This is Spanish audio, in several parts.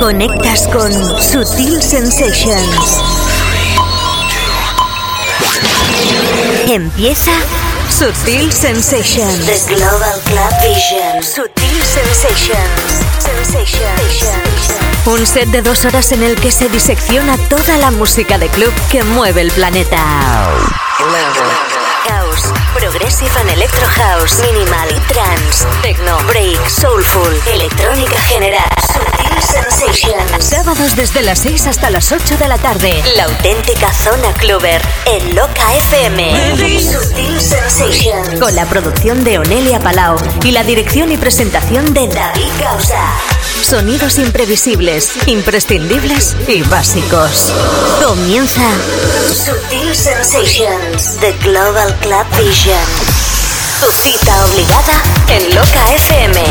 Conectas con Sutil Sensations. Empieza Sutil Sensations. The Global Club Vision. Sutil Sensations. Sensations. Un set de dos horas en el que se disecciona toda la música de club que mueve el planeta. House, Progressive and Electro House, Minimal, Trance, Techno, Break, Soulful, Electrónica General, Sensations. Sábados desde las 6 hasta las 8 de la tarde. La auténtica zona cluber en Loca FM. Sutil Sensations. Con la producción de Onelia Palau y la dirección y presentación de David Causa. Sonidos imprevisibles, imprescindibles y básicos. Comienza Sutil Sensations, The Global Club Vision. Tu cita obligada en Loca FM.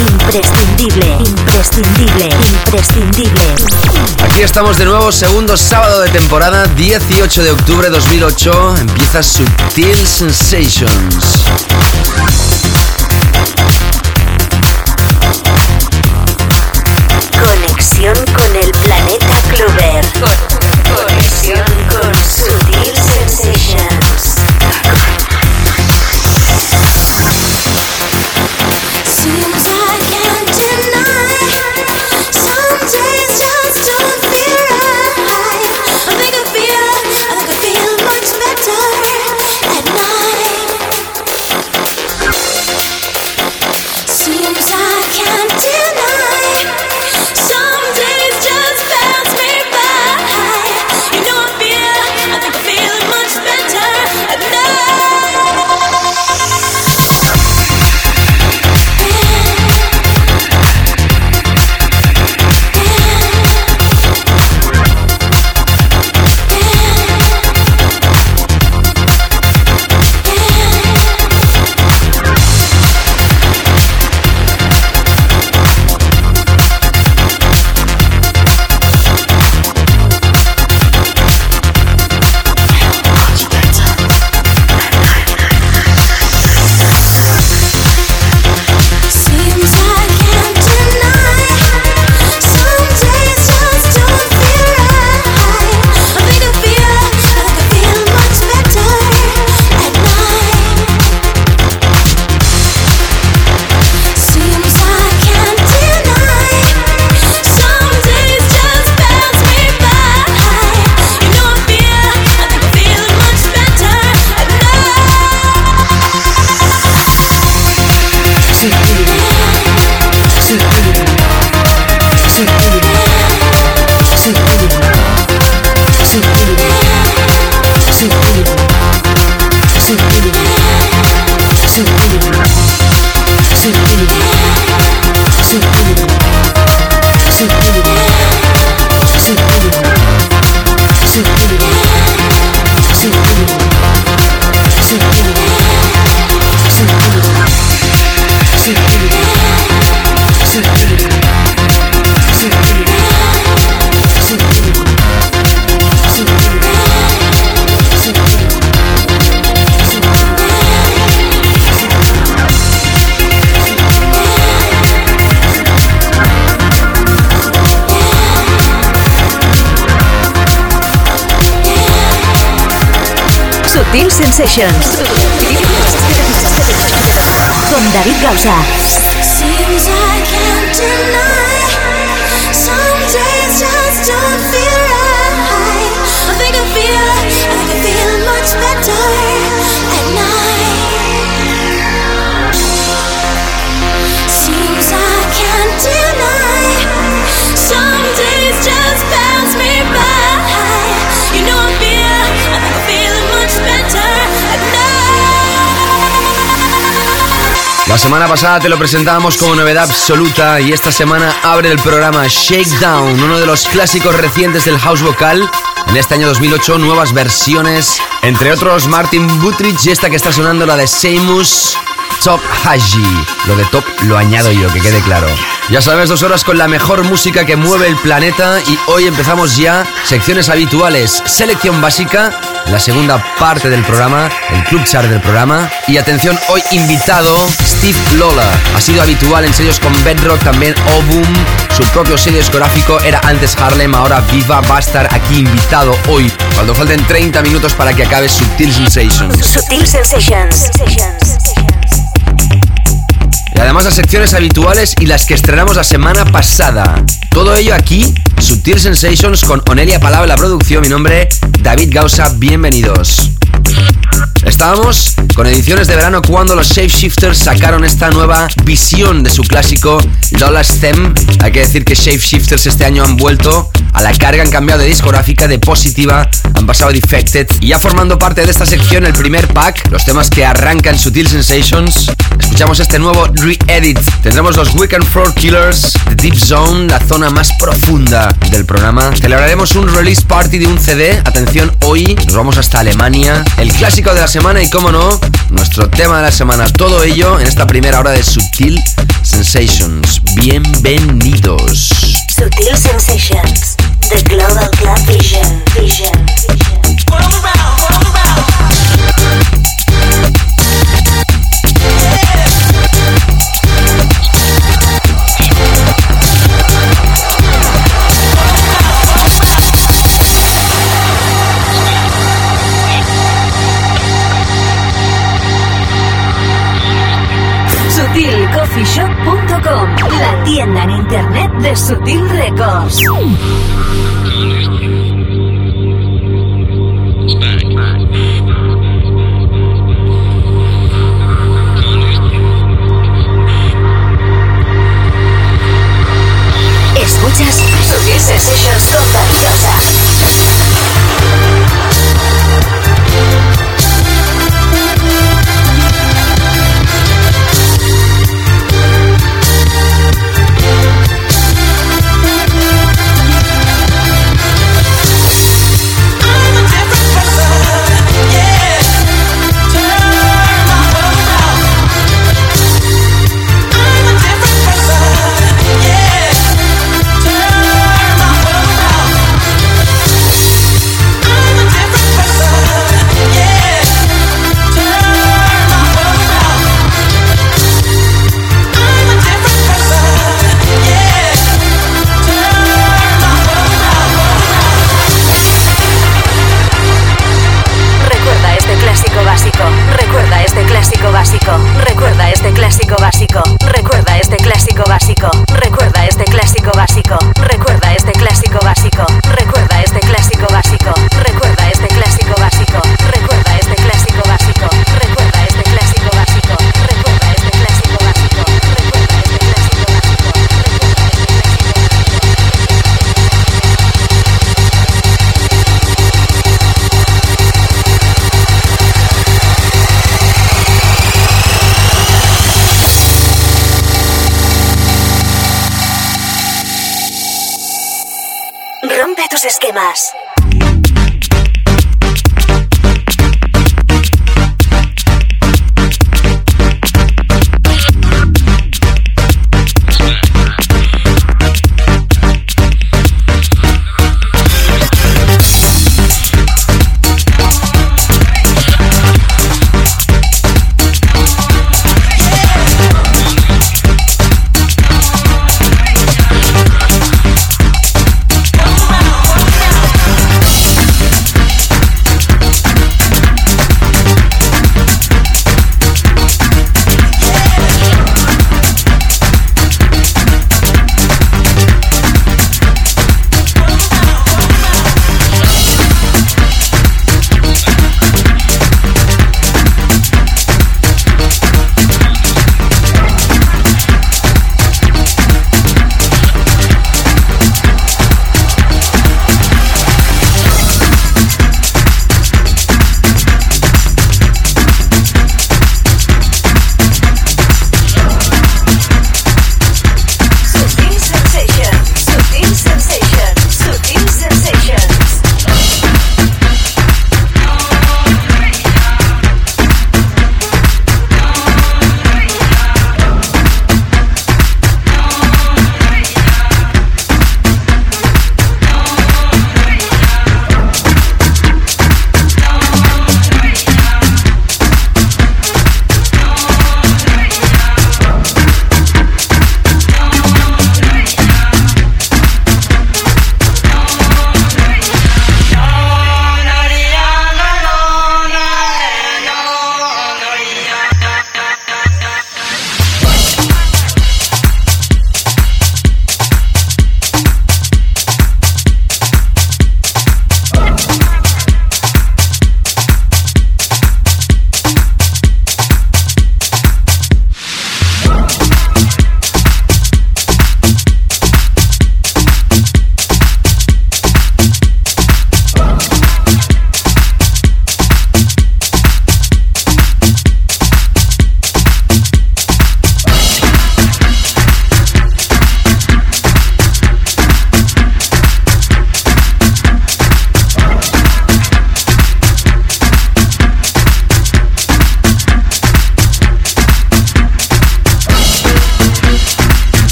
Imprescindible, imprescindible, imprescindible. Aquí estamos de nuevo, segundo sábado de temporada, 18 de octubre de 2008. Empieza Sutil Sensations. Conexión con el planeta Clover. conexión con Sutil Con David Gausa. La semana pasada te lo presentábamos como novedad absoluta y esta semana abre el programa Shakedown, uno de los clásicos recientes del house vocal. En este año 2008, nuevas versiones, entre otros Martin Butrich y esta que está sonando, la de Seamus. Top Haji. Lo de top lo añado yo, que quede claro. Ya sabes, dos horas con la mejor música que mueve el planeta y hoy empezamos ya secciones habituales. Selección básica, la segunda parte del programa, el club chart del programa. Y atención, hoy invitado Steve Lola. Ha sido habitual en sellos con Bedrock, también Obum. Su propio sello discográfico era antes Harlem, ahora Viva. Va a estar aquí invitado hoy, cuando falten 30 minutos para que acabe Subtil Sensations. Sutil Sensations. Y además las secciones habituales y las que estrenamos la semana pasada. Todo ello aquí, Subtil Sensations con Onelia Palabra la producción. Mi nombre, David Gausa. Bienvenidos. Estábamos con ediciones de verano cuando los Shapeshifters sacaron esta nueva visión de su clásico Lola's Them. Hay que decir que Shapeshifters este año han vuelto a la carga, han cambiado de discográfica, de positiva, han pasado a defected y ya formando parte de esta sección el primer pack, los temas que arrancan Sutil Sensations. Escuchamos este nuevo re-edit. Tendremos los Weekend Floor Killers, The Deep Zone, la zona más profunda del programa. Celebraremos un release party de un CD. Atención, hoy nos vamos hasta Alemania. El clásico de la semana y, como no, nuestro tema de la semana. Todo ello en esta primera hora de Sutil Sensations. Bienvenidos. Sutil Sensations. The Global Club Vision. Vision. Tienda en internet de Sutil Records.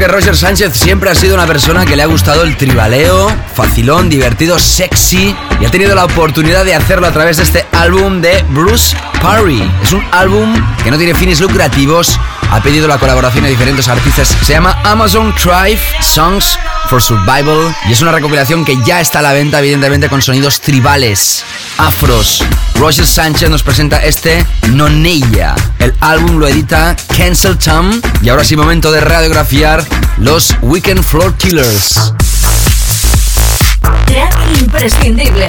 Que Roger Sánchez siempre ha sido una persona que le ha gustado el tribaleo, facilón, divertido, sexy y ha tenido la oportunidad de hacerlo a través de este álbum de Bruce Parry. Es un álbum que no tiene fines lucrativos, ha pedido la colaboración de diferentes artistas. Se llama Amazon Drive Songs for Survival y es una recopilación que ya está a la venta, evidentemente, con sonidos tribales, afros. Roger Sánchez nos presenta este Nonella. El álbum lo edita Cancel Tom y ahora sí, momento de radiografiar los Weekend Floor Killers. Track imprescindible.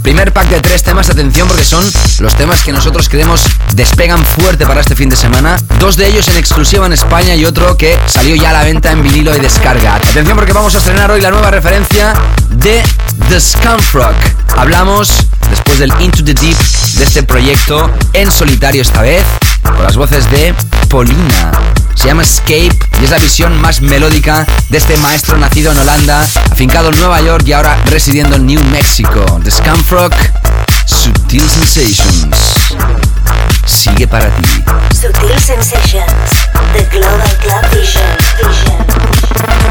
Primer pack de tres temas, atención porque son los temas que nosotros creemos despegan fuerte para este fin de semana. Dos de ellos en exclusiva en España y otro que salió ya a la venta en vinilo y descarga. Atención porque vamos a estrenar hoy la nueva referencia de The Scumfrog. Hablamos después del Into the Deep de este proyecto en solitario esta vez, con las voces de Polina. Se llama Escape y es la visión más melódica de este maestro nacido en Holanda, afincado en Nueva York y ahora residiendo en New Mexico. The Scumfrog, Sutil Sensations. Sigue para ti. Sutil Sensations. The Global Club Vision. Vision.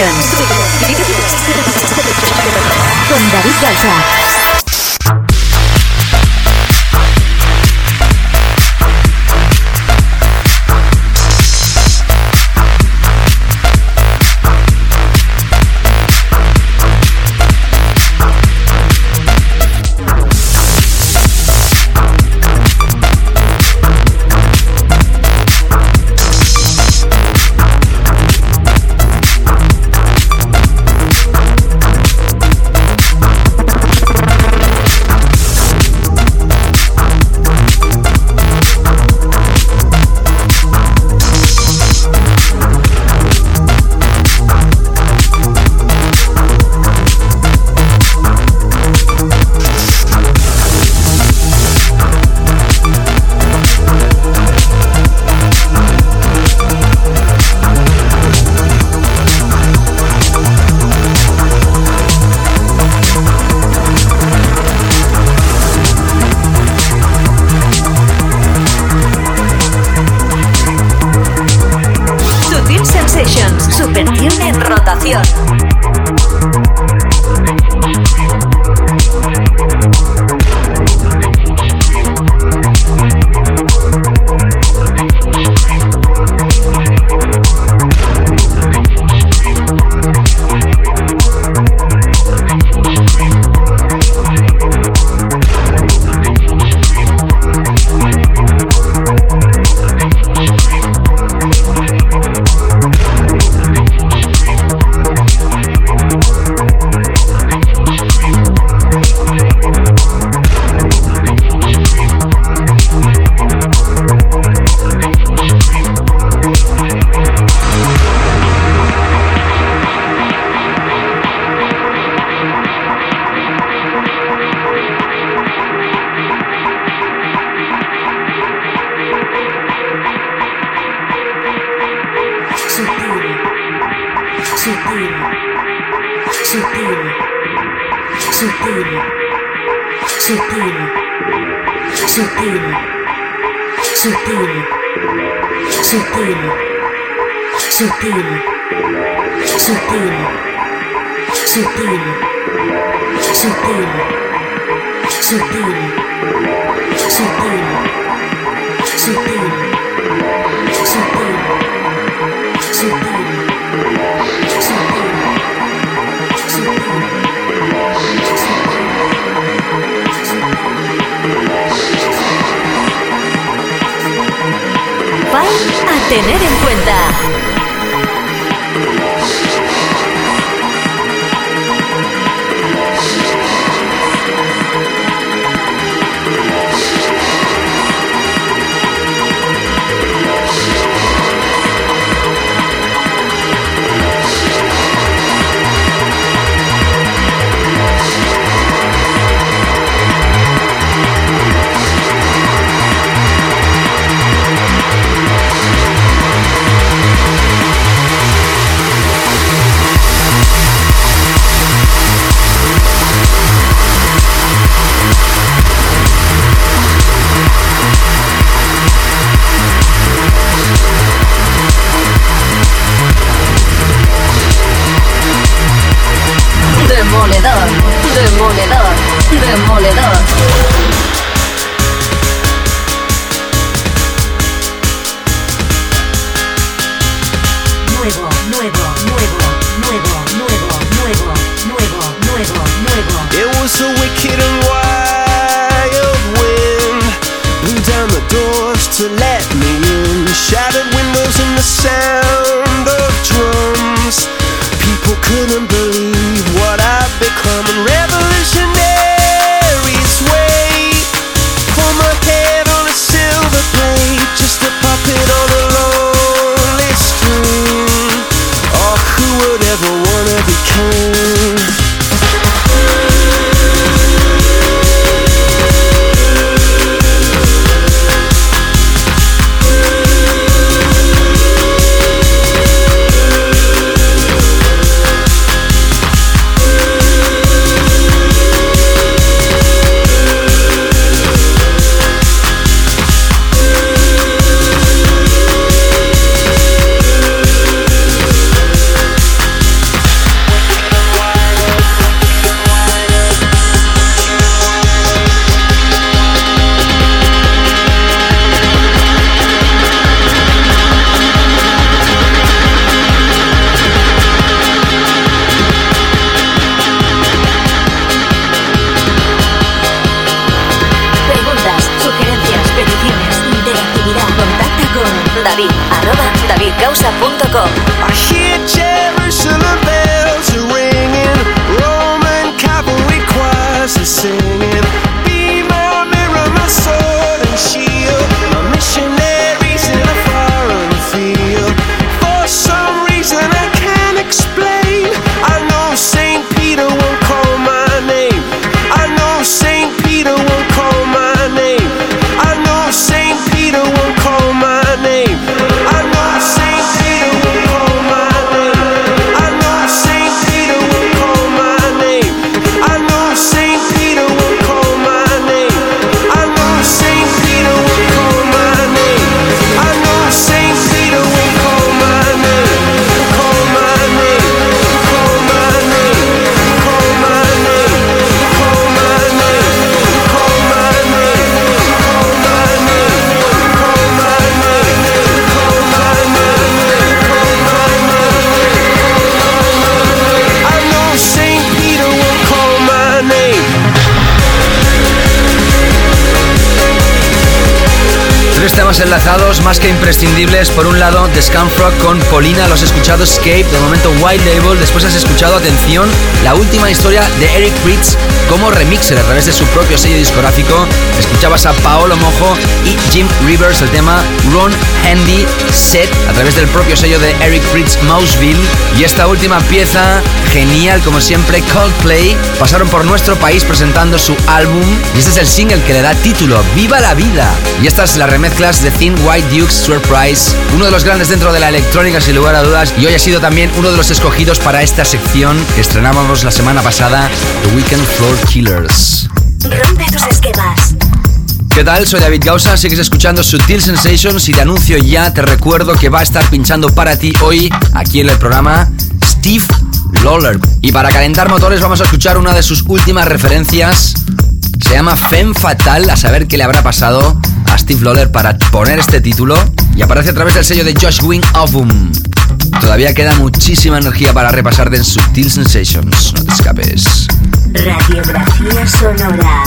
Sutil Por un lado, The Scumfrog con Polina, los has escuchado Escape, de momento Wild Label. Después has escuchado, atención, la última historia de Eric Fritz como remixer a través de su propio sello discográfico. Escuchabas a Paolo Mojo y Jim Rivers el tema Run Handy Set a través del propio sello de Eric Fritz Mouseville. Y esta última pieza, genial como siempre, Coldplay, pasaron por nuestro país presentando su álbum y este es el single que le da título, Viva la Vida. Y esta es la remezcla remezclas de Thin White Duke's Surprise, uno de los grandes dentro de la electrónica sin lugar a dudas, y hoy ha sido también uno de los escogidos para esta sección que estrenábamos la semana pasada, The Weekend Floor Killers. Rompe tus esquemas. ¿Qué tal? Soy David Gausa, sigues escuchando Sutil Sensations y te anuncio ya, te recuerdo que va a estar pinchando para ti hoy, aquí en el programa, Steve Lawler. Y para calentar motores vamos a escuchar una de sus últimas referencias. Se llama Femme Fatal, a saber qué le habrá pasado a Steve Lawler para poner este título. Y aparece a través del sello de Josh Wing Album. Todavía queda muchísima energía para repasarte en Sutil Sensations. No te escapes. Radiografía sonora.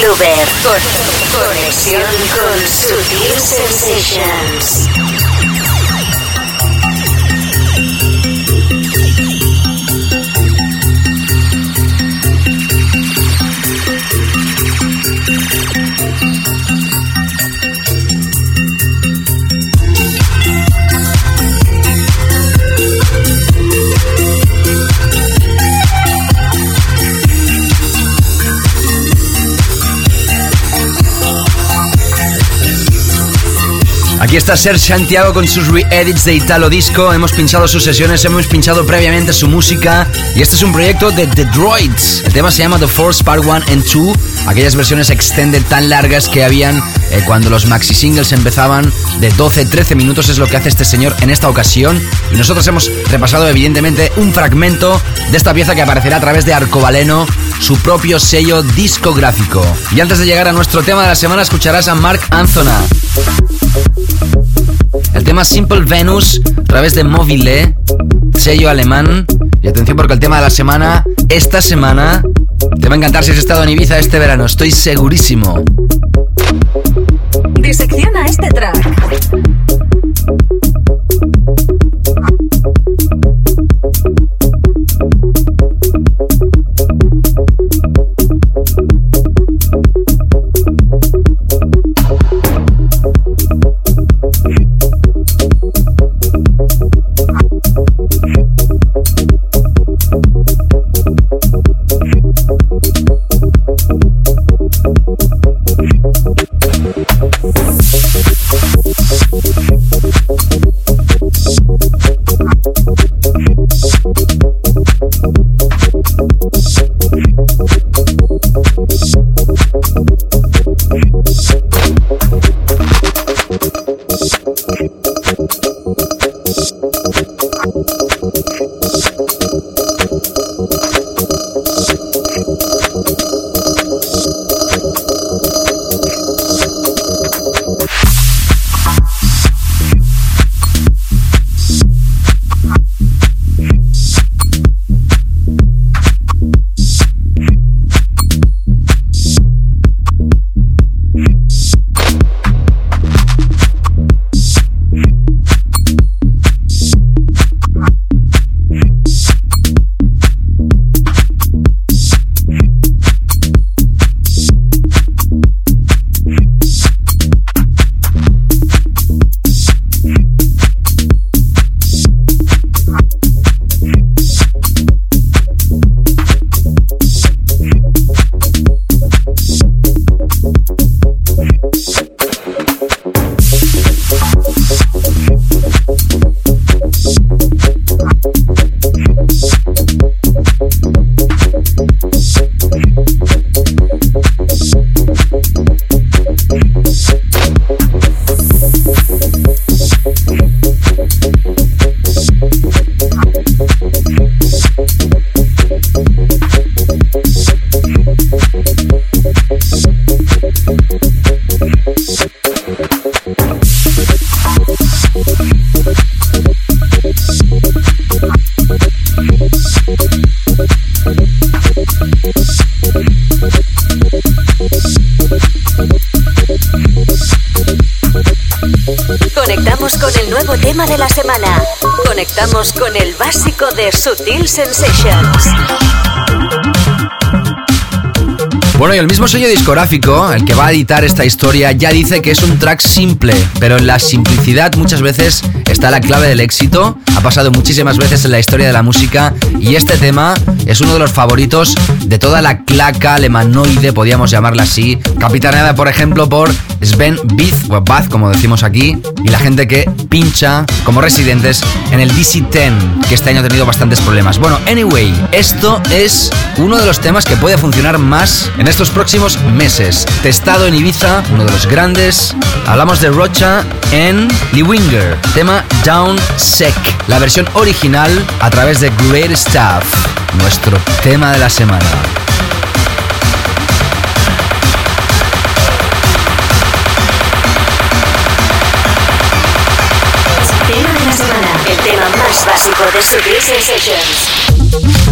Clover. conexión con Sutil está Ser Santiago con sus re-edits de Italo Disco. Hemos pinchado sus sesiones, hemos pinchado previamente su música. Y este es un proyecto de The Droids. El tema se llama The Force Part 1 and 2. Aquellas versiones extended tan largas que habían eh, cuando los maxi singles empezaban de 12-13 minutos. Es lo que hace este señor en esta ocasión. Y nosotros hemos repasado, evidentemente, un fragmento de esta pieza que aparecerá a través de Arcobaleno, su propio sello discográfico. Y antes de llegar a nuestro tema de la semana, escucharás a Mark Anthony. El tema Simple Venus a través de Mobile, sello alemán. Y atención porque el tema de la semana, esta semana, te va a encantar si has estado en Ibiza este verano, estoy segurísimo. Disecciona este track. Sutil Sensations. Bueno, y el mismo sello discográfico, el que va a editar esta historia, ya dice que es un track simple, pero en la simplicidad muchas veces está la clave del éxito. Ha pasado muchísimas veces en la historia de la música y este tema es uno de los favoritos de toda la claca alemanoide, podríamos llamarla así, capitaneada por ejemplo por Sven Bith, o Bath como decimos aquí, y la gente que pincha como residentes en el DC-10, que este año ha tenido bastantes problemas. Bueno, anyway, esto es uno de los temas que puede funcionar más en estos próximos meses. Testado en Ibiza, uno de los grandes. Hablamos de Rocha en Winger, tema Down Sec, la versión original a través de Great Stuff, nuestro tema de la semana. Tema más básico de Sutil Sensations.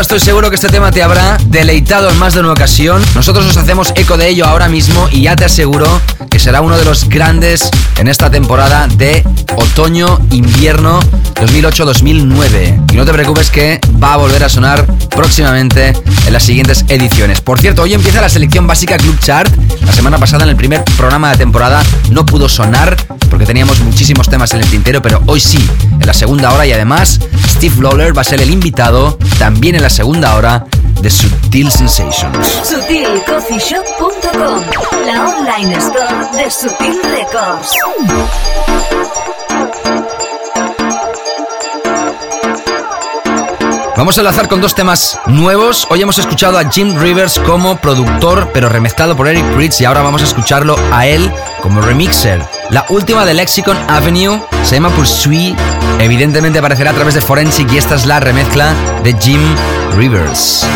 Estoy seguro que este tema te habrá deleitado en más de una ocasión. Nosotros nos hacemos eco de ello ahora mismo y ya te aseguro que será uno de los grandes en esta temporada de otoño-invierno 2008-2009. Y no te preocupes que va a volver a sonar próximamente en las siguientes ediciones. Por cierto, hoy empieza la selección básica Club Chart. La semana pasada en el primer programa de temporada no pudo sonar porque teníamos muchísimos temas en el tintero, pero hoy sí, en la segunda hora y además Steve Lawler va a ser el invitado también en la segunda hora de Sutil Sensations. SutilCoffeeShop.com, la online store de Sutil Records. Vamos a enlazar con dos temas nuevos. Hoy hemos escuchado a Jim Rivers como productor, pero remezclado por Eric Pritz, y ahora vamos a escucharlo a él como remixer. La última de Lexicon Avenue se llama Pursuit. Evidentemente aparecerá a través de Forensic y esta es la remezcla de Jim Rivers.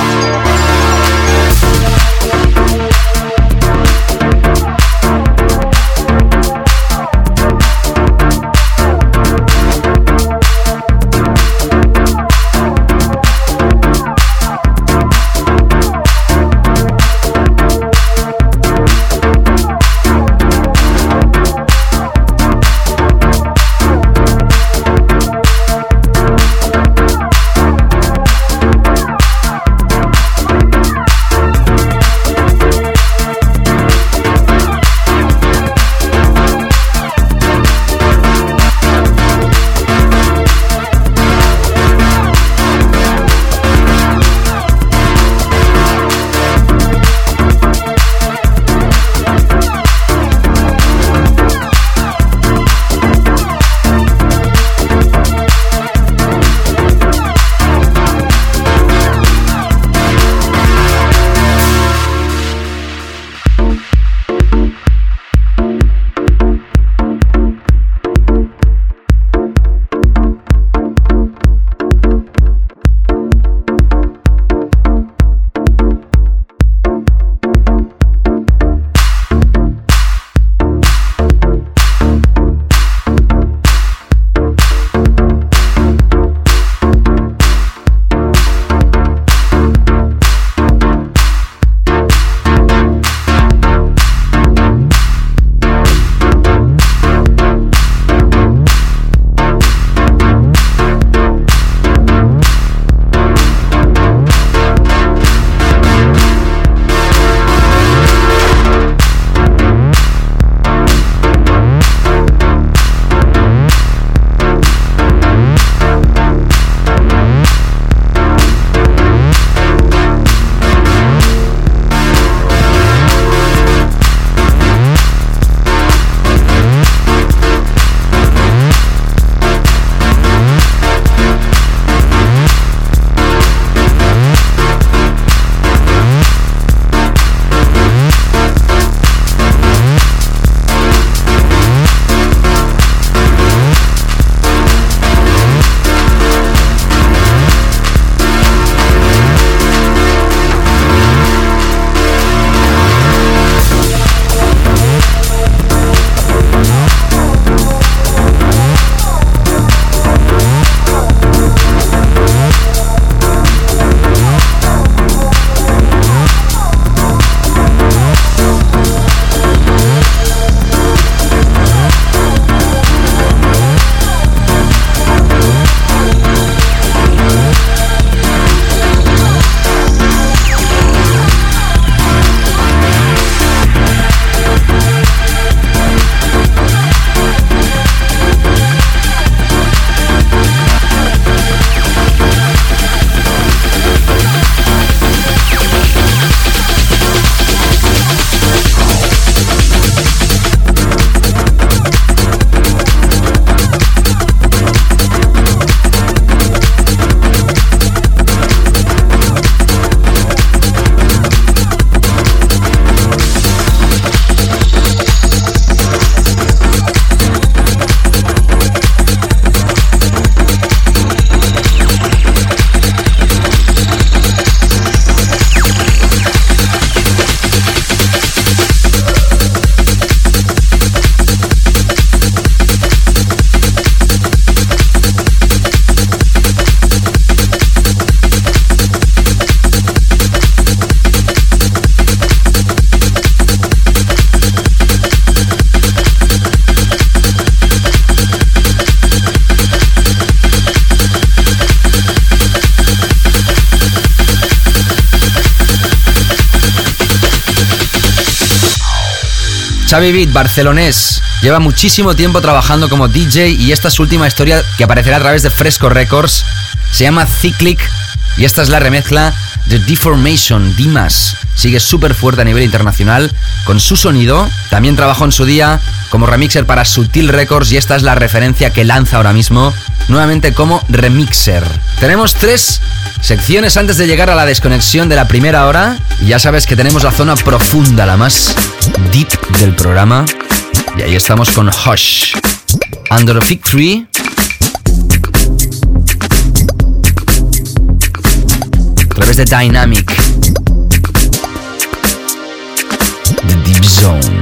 Xavi Beat, barcelonés, lleva muchísimo tiempo trabajando como DJ y esta es su última historia que aparecerá a través de Fresco Records. Se llama Cyclic y esta es la remezcla de Deformation, Dimas. Sigue súper fuerte a nivel internacional con su sonido. También trabajó en su día como remixer para Sutil Records y esta es la referencia que lanza ahora mismo, nuevamente como remixer. Tenemos tres secciones antes de llegar a la desconexión de la primera hora. Ya sabes que tenemos la zona profunda, la más deep del programa. Y ahí estamos con Hush. Under a Fig Tree. A través de Dynamic. The Deep Zone.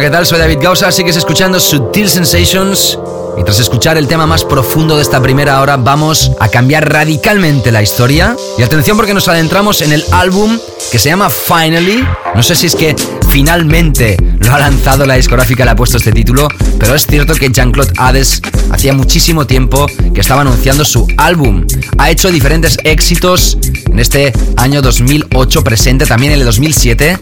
¿Qué tal? Soy David Gausa, sigues escuchando Sutil Sensations. Y tras escuchar el tema más profundo de esta primera hora, vamos a cambiar radicalmente la historia. Y atención porque nos adentramos en el álbum que se llama Finally. No sé si es que finalmente lo ha lanzado la discográfica, le ha puesto este título, pero es cierto que Jean-Claude Hades hacía muchísimo tiempo que estaba anunciando su álbum. Ha hecho diferentes éxitos en este año 2008 presente, también en el 2007.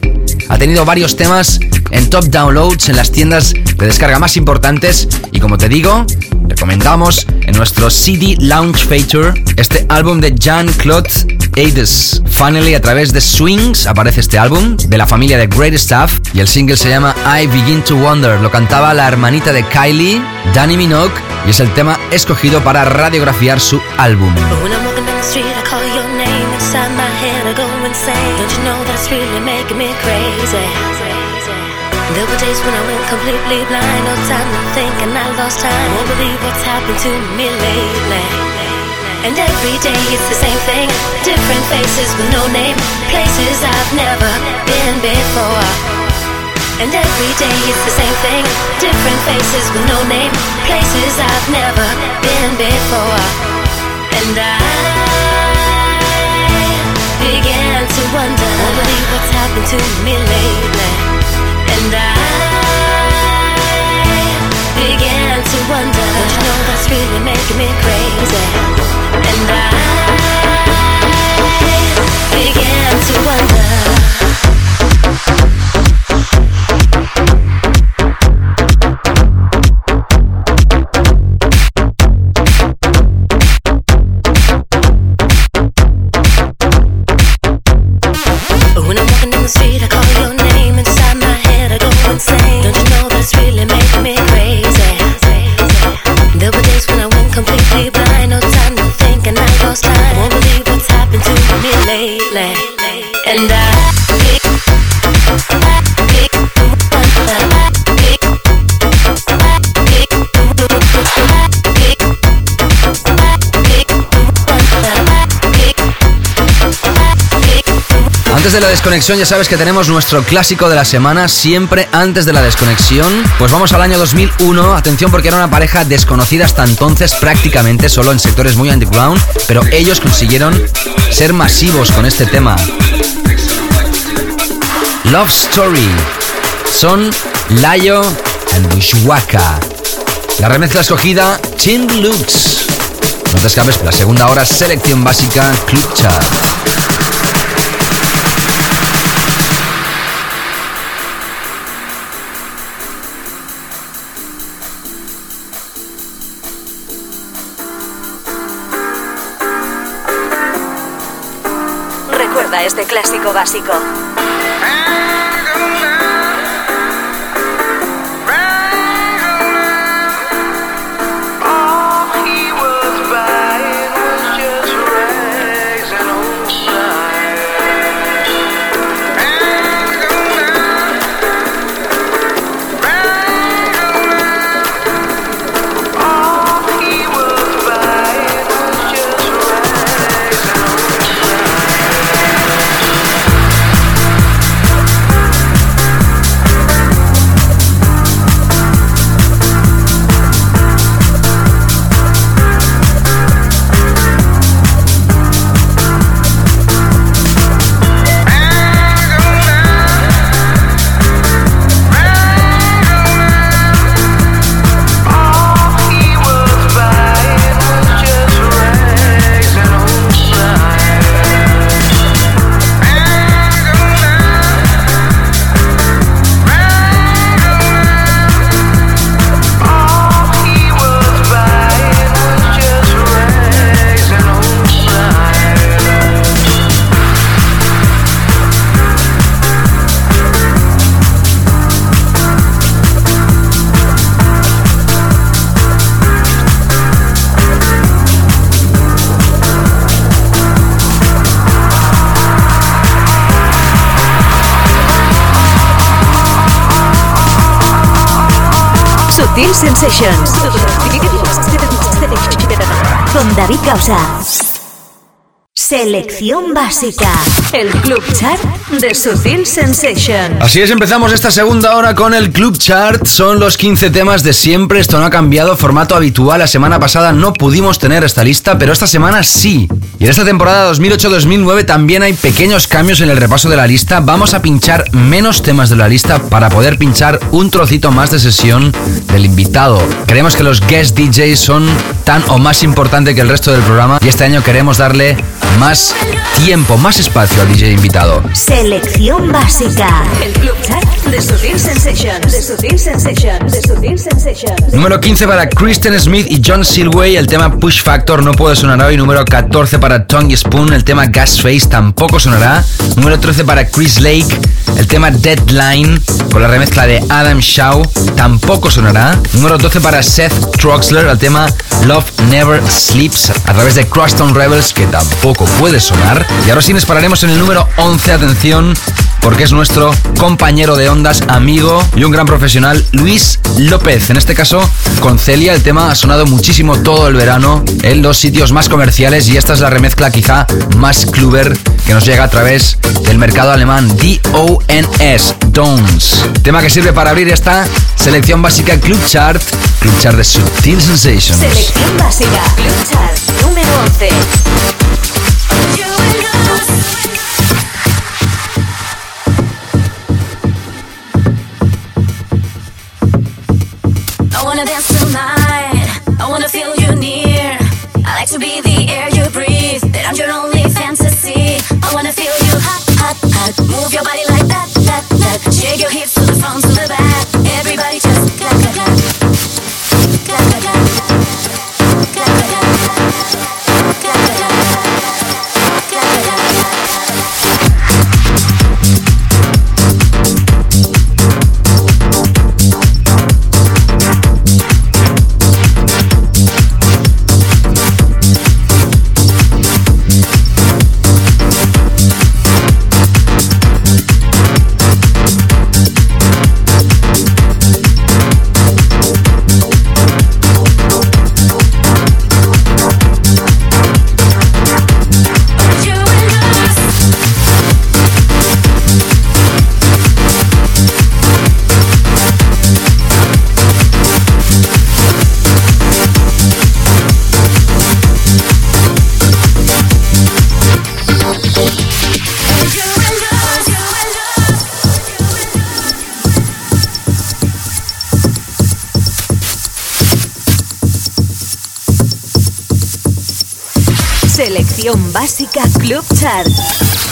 Ha tenido varios temas en top downloads en las tiendas de descarga más importantes y como te digo, recomendamos en nuestro CD Launch Feature este álbum de Jean-Claude Hades. Finally, a través de Swings aparece este álbum de la familia de Great Stuff y el single se llama I Begin to Wonder. Lo cantaba la hermanita de Kylie, Danny Minogue, y es el tema escogido para radiografiar su álbum. There were days when I went completely blind, no time to think, and I lost time. Won't believe what's happened to me lately. And every day it's the same thing, different faces with no name, places I've never been before. And every day it's the same thing, different faces with no name, places I've never been before. And I began to wonder, won't believe what's happened to me lately. And I began to wonder, you know that's really making me crazy. And I began to wonder. De la desconexión ya sabes que tenemos nuestro clásico de la semana siempre antes de la desconexión. Pues vamos al año 2001, atención porque era una pareja desconocida hasta entonces prácticamente solo en sectores muy underground, pero ellos consiguieron ser masivos con este tema. Love Story son Layo and Bushwaka. La remezcla escogida Chin Lux. No te escapes, la segunda hora selección básica Club Chart. Clásico Selección básica. El Club Chart de Sutil Sensation. Así es, empezamos esta segunda hora con el Club Chart. Son los 15 temas de siempre. Esto no ha cambiado. Formato habitual. La semana pasada no pudimos tener esta lista, pero esta semana sí. Y en esta temporada 2008-2009 también hay pequeños cambios en el repaso de la lista. Vamos a pinchar menos temas de la lista para poder pinchar un trocito más de sesión del invitado. Creemos que los guest DJs son tan o más importante que el resto del programa y este año queremos darle más tiempo, más espacio al DJ invitado. Selección básica. El Club Chart de Sutil Sensations. De Sutil Sensations. De Sutil Sensations. Número 15 para Kristen Smith y John Silway. El tema Push Factor no puede sonar hoy. Número 14 para Tongue Spoon. El tema Gas Face tampoco sonará. Número 13 para Chris Lake. El tema Deadline con la remezcla de Adam Shaw tampoco sonará. Número 12 para Seth Troxler. El tema Love Never Sleeps a través de Crosstown Rebels que tampoco puede sonar. Y ahora sí nos pararemos en el número 11, atención, porque es nuestro compañero de ondas, amigo y un gran profesional, Luis López. En este caso, con Celia, el tema ha sonado muchísimo todo el verano en los sitios más comerciales y esta es la remezcla quizá más cluber que nos llega a través del mercado alemán, D-O-N-S, Dons. Tema que sirve para abrir esta selección básica Club Chart, Club Chart de Subtil Sensations. Selección básica, Club Chart, número 11. wanna dance tonight. I wanna feel you near. I like to be the air you breathe. That I'm your only fantasy. I wanna feel you hot, hot, hot. Move your body like that, that, that. Shake your hips to the front. Básica Club Chart.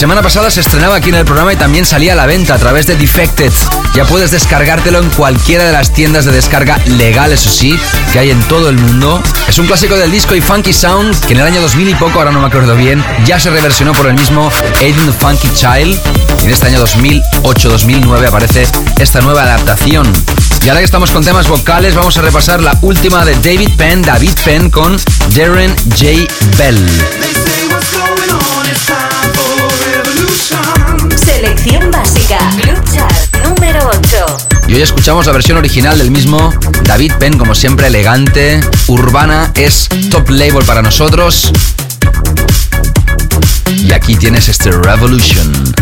Semana pasada se estrenaba aquí en el programa y también salía a la venta a través de Defected. Ya puedes descargártelo en cualquiera de las tiendas de descarga legal, eso sí, que hay en todo el mundo. Es un clásico del disco y funky sound que en el año 2000 y poco, ahora no me acuerdo bien, ya se reversionó por el mismo Aiden Funky Child. Y en este año 2008-2009 aparece esta nueva adaptación. Y ahora que estamos con temas vocales, vamos a repasar la última de David Penn, David Penn con Darren J. Bell. Selección básica. Club Chart número 8. Y hoy escuchamos la versión original del mismo David Penn, como siempre, elegante, urbana, es top label para nosotros. Y aquí tienes este Revolution.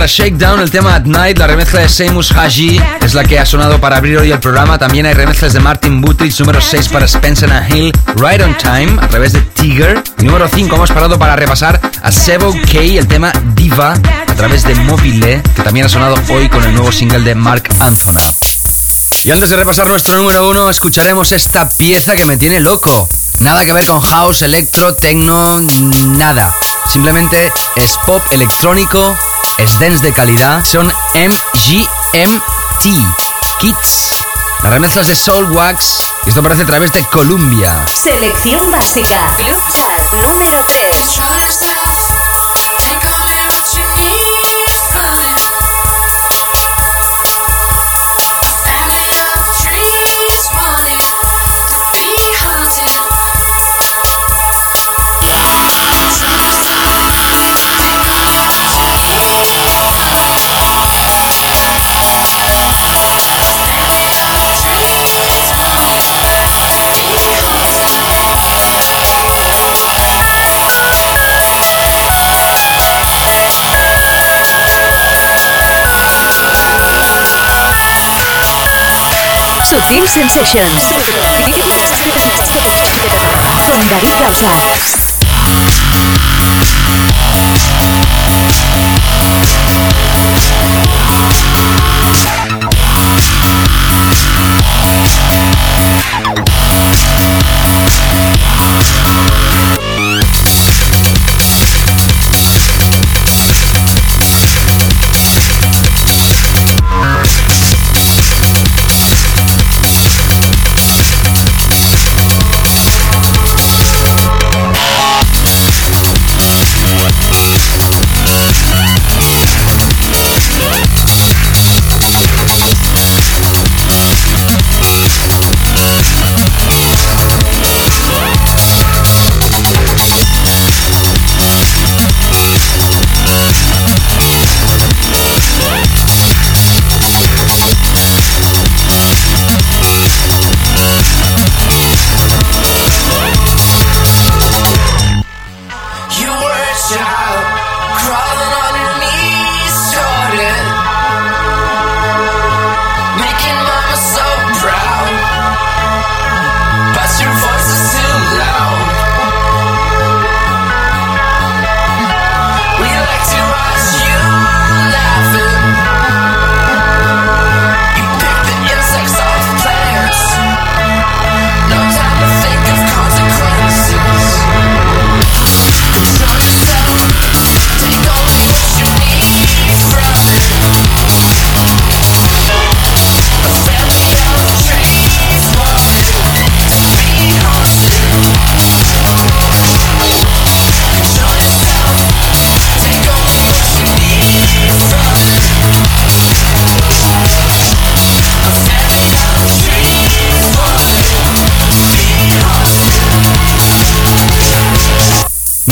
Para Shakedown, el tema At Night, la remezcla de Seamus Haji es la que ha sonado para abrir hoy el programa. También hay remezclas de Martin Butrich, número 6 para Spencer and Hill, Right on Time, a través de Tiger. Y número 5 hemos parado para repasar a Sebo K, el tema Diva, a través de Mobile, que también ha sonado hoy con el nuevo single de Mark Anthony. Y antes de repasar nuestro número 1, escucharemos esta pieza que me tiene loco. Nada que ver con house, electro, techno, nada. Simplemente es pop electrónico, es dance de calidad, son MGMT Kits. Las remezclas de Soul Wax y esto aparece a través de Columbia. Selección básica. Lucha número 3. Sutil Sensations. Con David Gausa.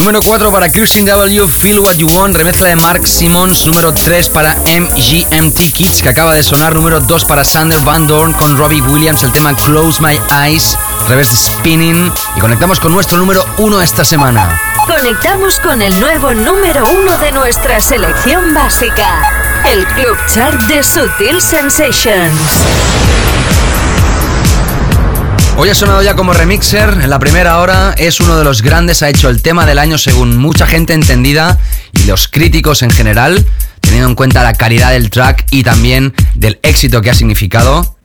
Número 4 para Christine W, Feel What You Want, remezcla de Mark Simmons. Número 3 para MGMT Kids, que acaba de sonar. Número 2 para Sander Van Dorn con Robbie Williams, el tema Close My Eyes, revés spinning. Y conectamos con nuestro número 1 esta semana. Conectamos con el nuevo número 1 de nuestra selección básica, el Club Chart de Sutil Sensations. Hoy ha sonado ya como remixer, en la primera hora es uno de los grandes, ha hecho el tema del año según mucha gente entendida y los críticos en general, teniendo en cuenta la calidad del track y también del éxito que ha significado.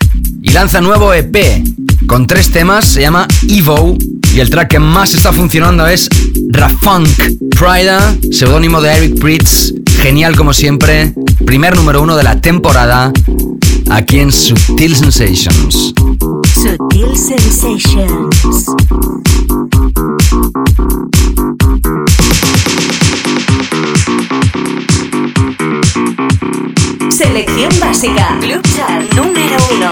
Y lanza nuevo EP con tres temas, se llama Evo y el track que más está funcionando es Rafunk. Prida, seudónimo de Eric Pritz, genial como siempre, primer número uno de la temporada aquí en Subtil Sensations. Sutil Sensations. Selección básica. Club Chart número uno.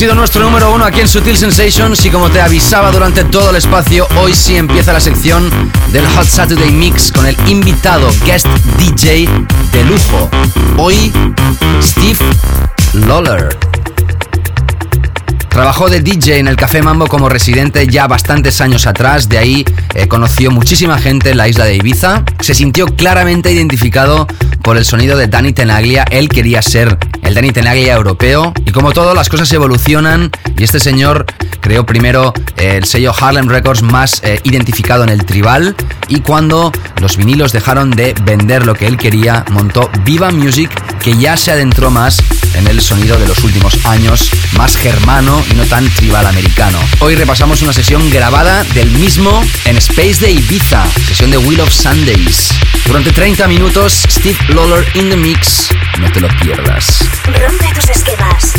Sido nuestro número uno aquí en Sutil Sensations y como te avisaba durante todo el espacio, hoy sí empieza la sección del Hot Saturday Mix con el invitado guest DJ de lujo. Hoy, Steve Lawler. Trabajó de DJ en el Café Mambo como residente ya bastantes años atrás, de ahí eh, conoció muchísima gente en la isla de Ibiza, se sintió claramente identificado por el sonido de Danny Tenaglia. Él quería ser el Danny Tenaglia europeo. Y como todo, las cosas evolucionan. Y este señor creó primero el sello Harlem Records más eh, identificado en el tribal. Y cuando los vinilos dejaron de vender lo que él quería, montó Viva Music, que ya se adentró más en el sonido de los últimos años, más germano y no tan tribal americano. Hoy repasamos una sesión grabada del mismo en Space de Ibiza, sesión de Wheel of Sundays. Durante 30 minutos, Steve Lawler in the mix. No te lo pierdas. Rompe tus esquemas.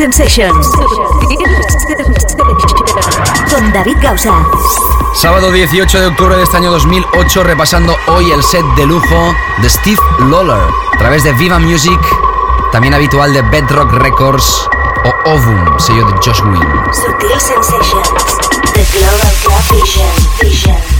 Sensations. Con David Gausa. Sábado 18 de octubre de este año 2008, repasando hoy el set de lujo de Steve Lawler a través de Viva Music, también habitual de Bedrock Records o Ovum, sello de Josh Wynn. Sensations. The Global Vision. Vision.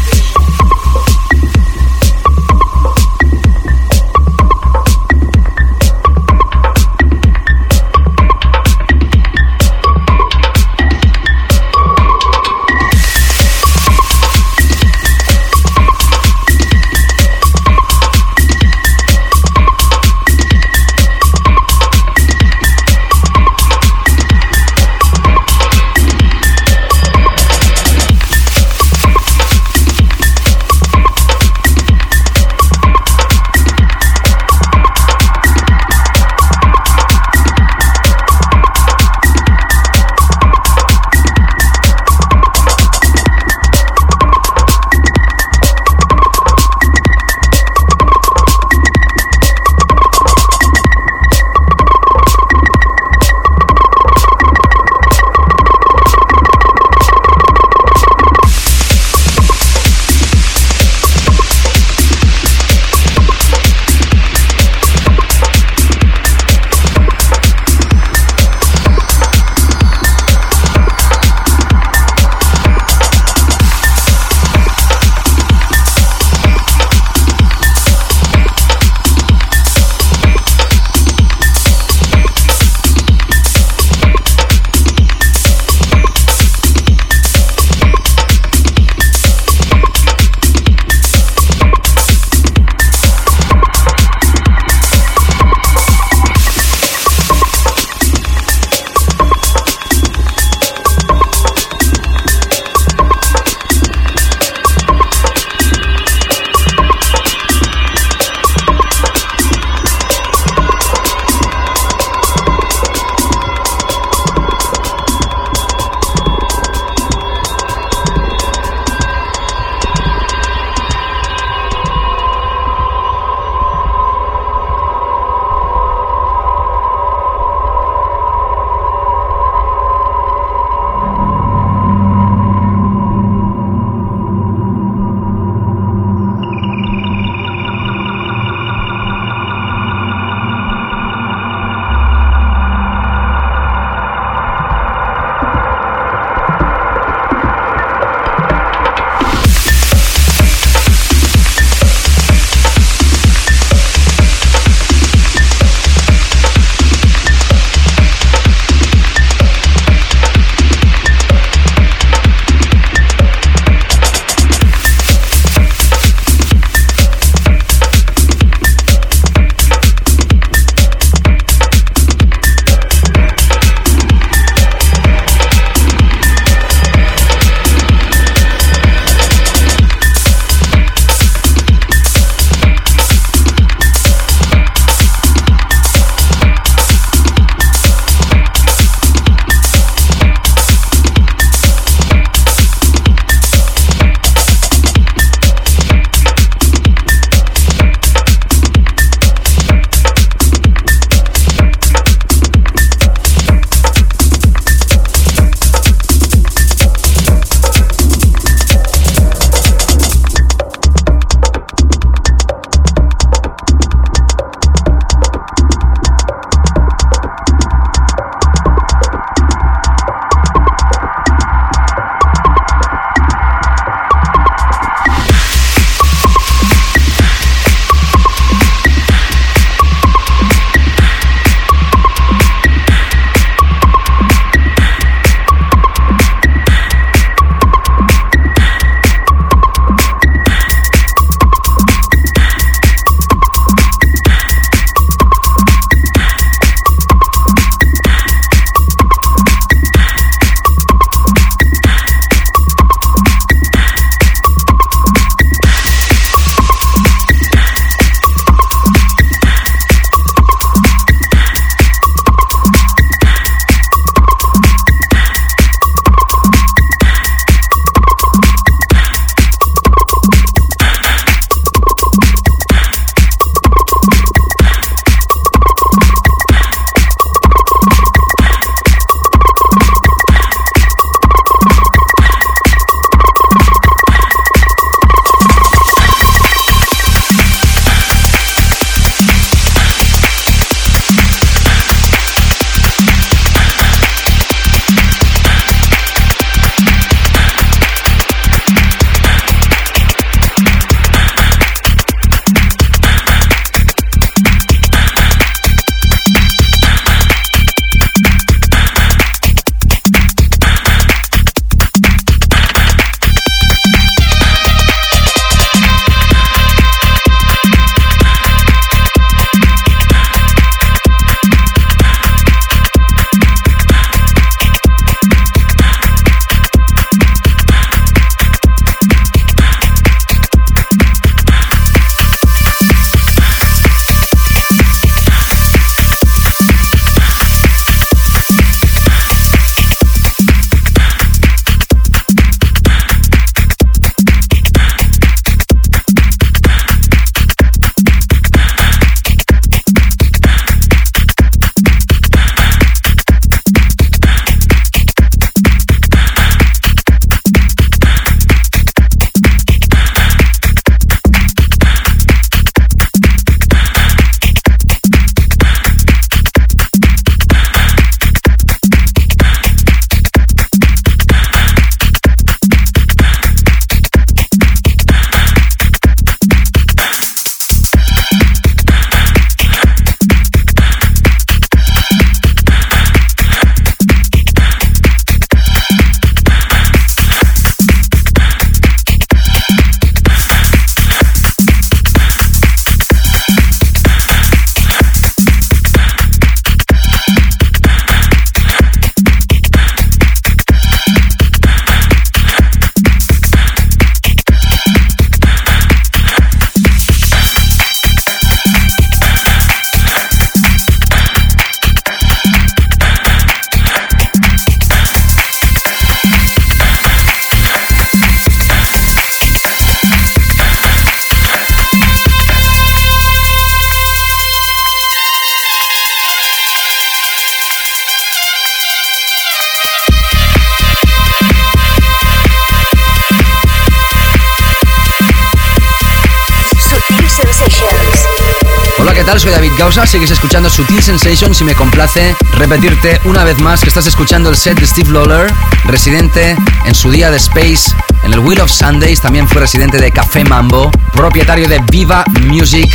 Sigues escuchando Sutil Sensations y me complace repetirte una vez más que estás escuchando el set de Steve Lawler, residente en su día de Space en el Wheel of Sundays, también fue residente de Café Mambo, propietario de Viva Music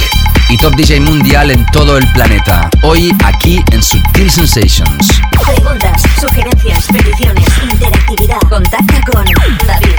y top DJ mundial en todo el planeta. Hoy aquí en Sutil Sensations. Preguntas, sugerencias, peticiones, interactividad. Contacta con David,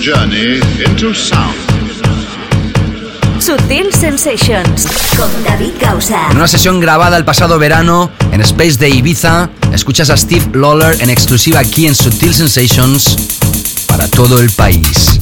journey into sound. Sutil Sensations con David Gausa. En una sesión grabada el pasado verano en Space de Ibiza, escuchas a Steve Lawler en exclusiva aquí en Sutil Sensations para todo el país.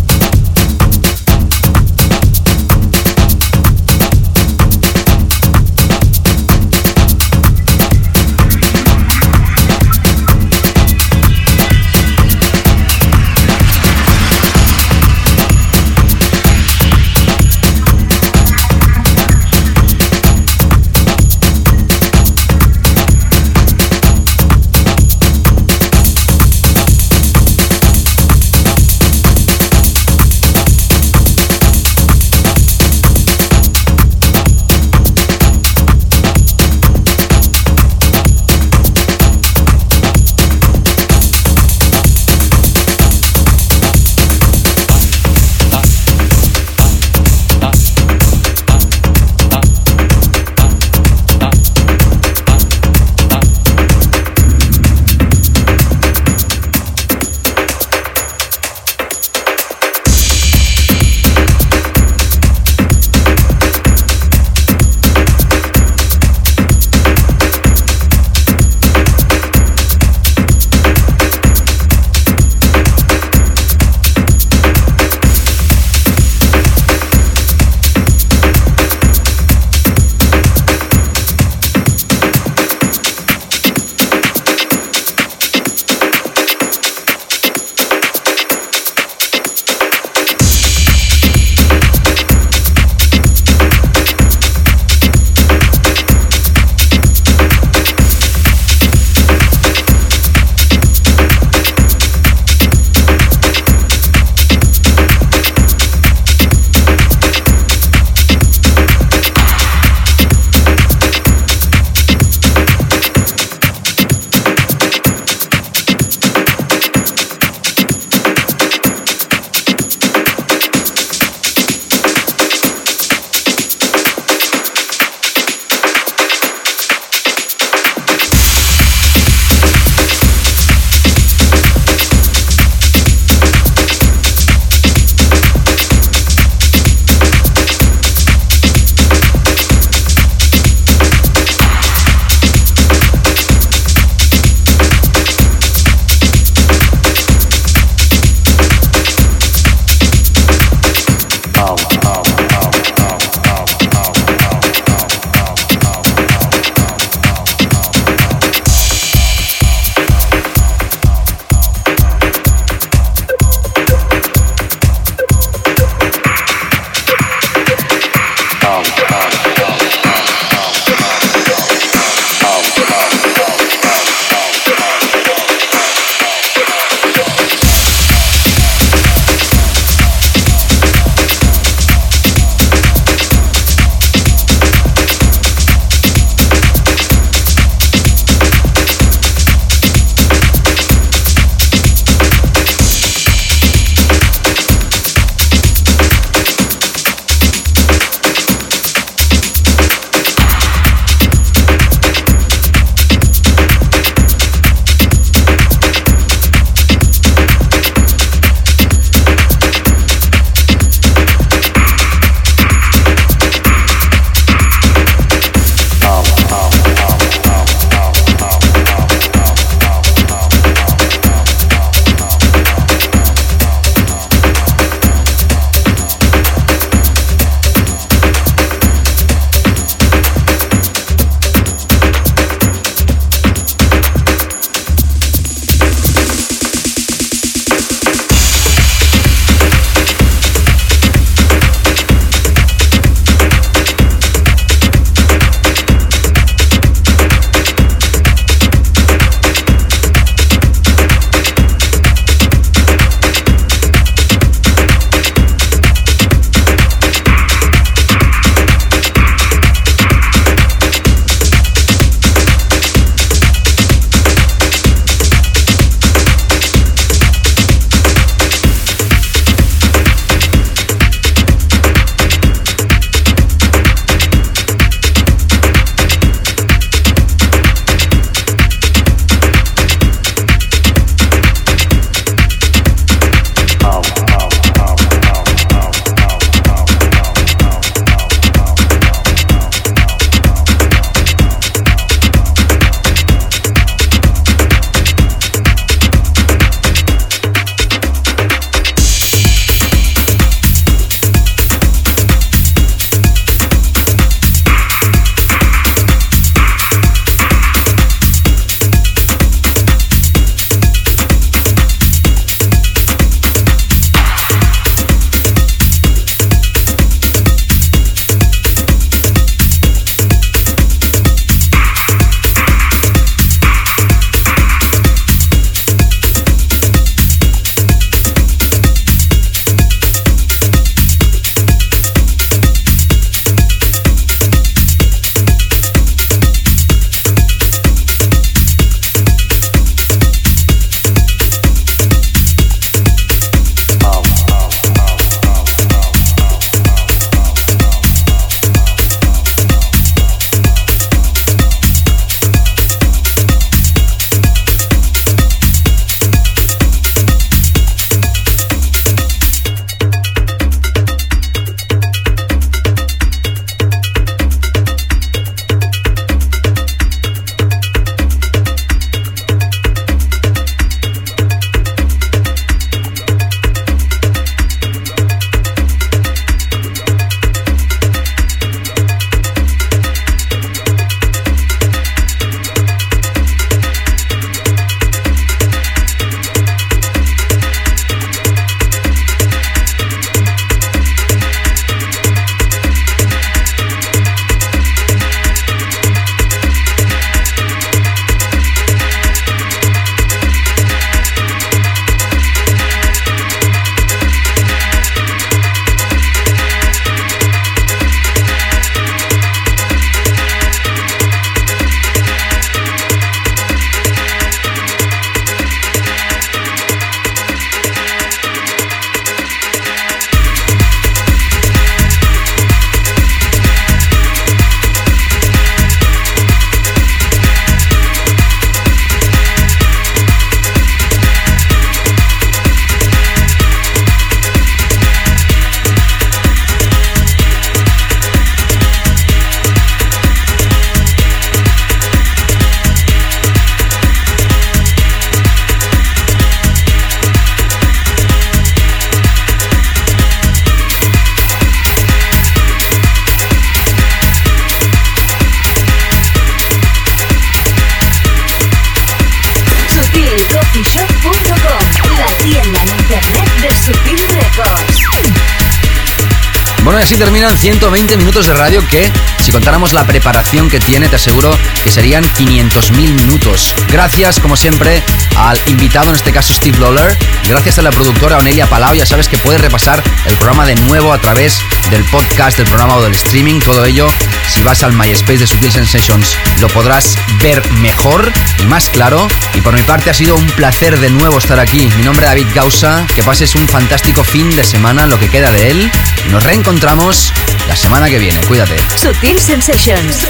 Terminan 120 minutos de radio que, si contáramos la preparación que tiene, te aseguro que serían 500.000 minutos. Gracias, como siempre, al invitado, en este caso Steve Lawler. Gracias a la productora Onelia Palau. Ya sabes que puedes repasar el programa de nuevo a través del podcast, del programa o del streaming. Todo ello, si vas al MySpace de Sutil Sensations, lo podrás ver mejor y más claro. Y por mi parte ha sido un placer de nuevo estar aquí. Mi nombre es David Gausa. Que pases un fantástico fin de semana, lo que queda de él. Nos reencontramos la semana que viene. Cuídate. Sutil Sensations.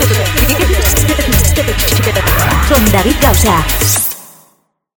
Con David Gausa.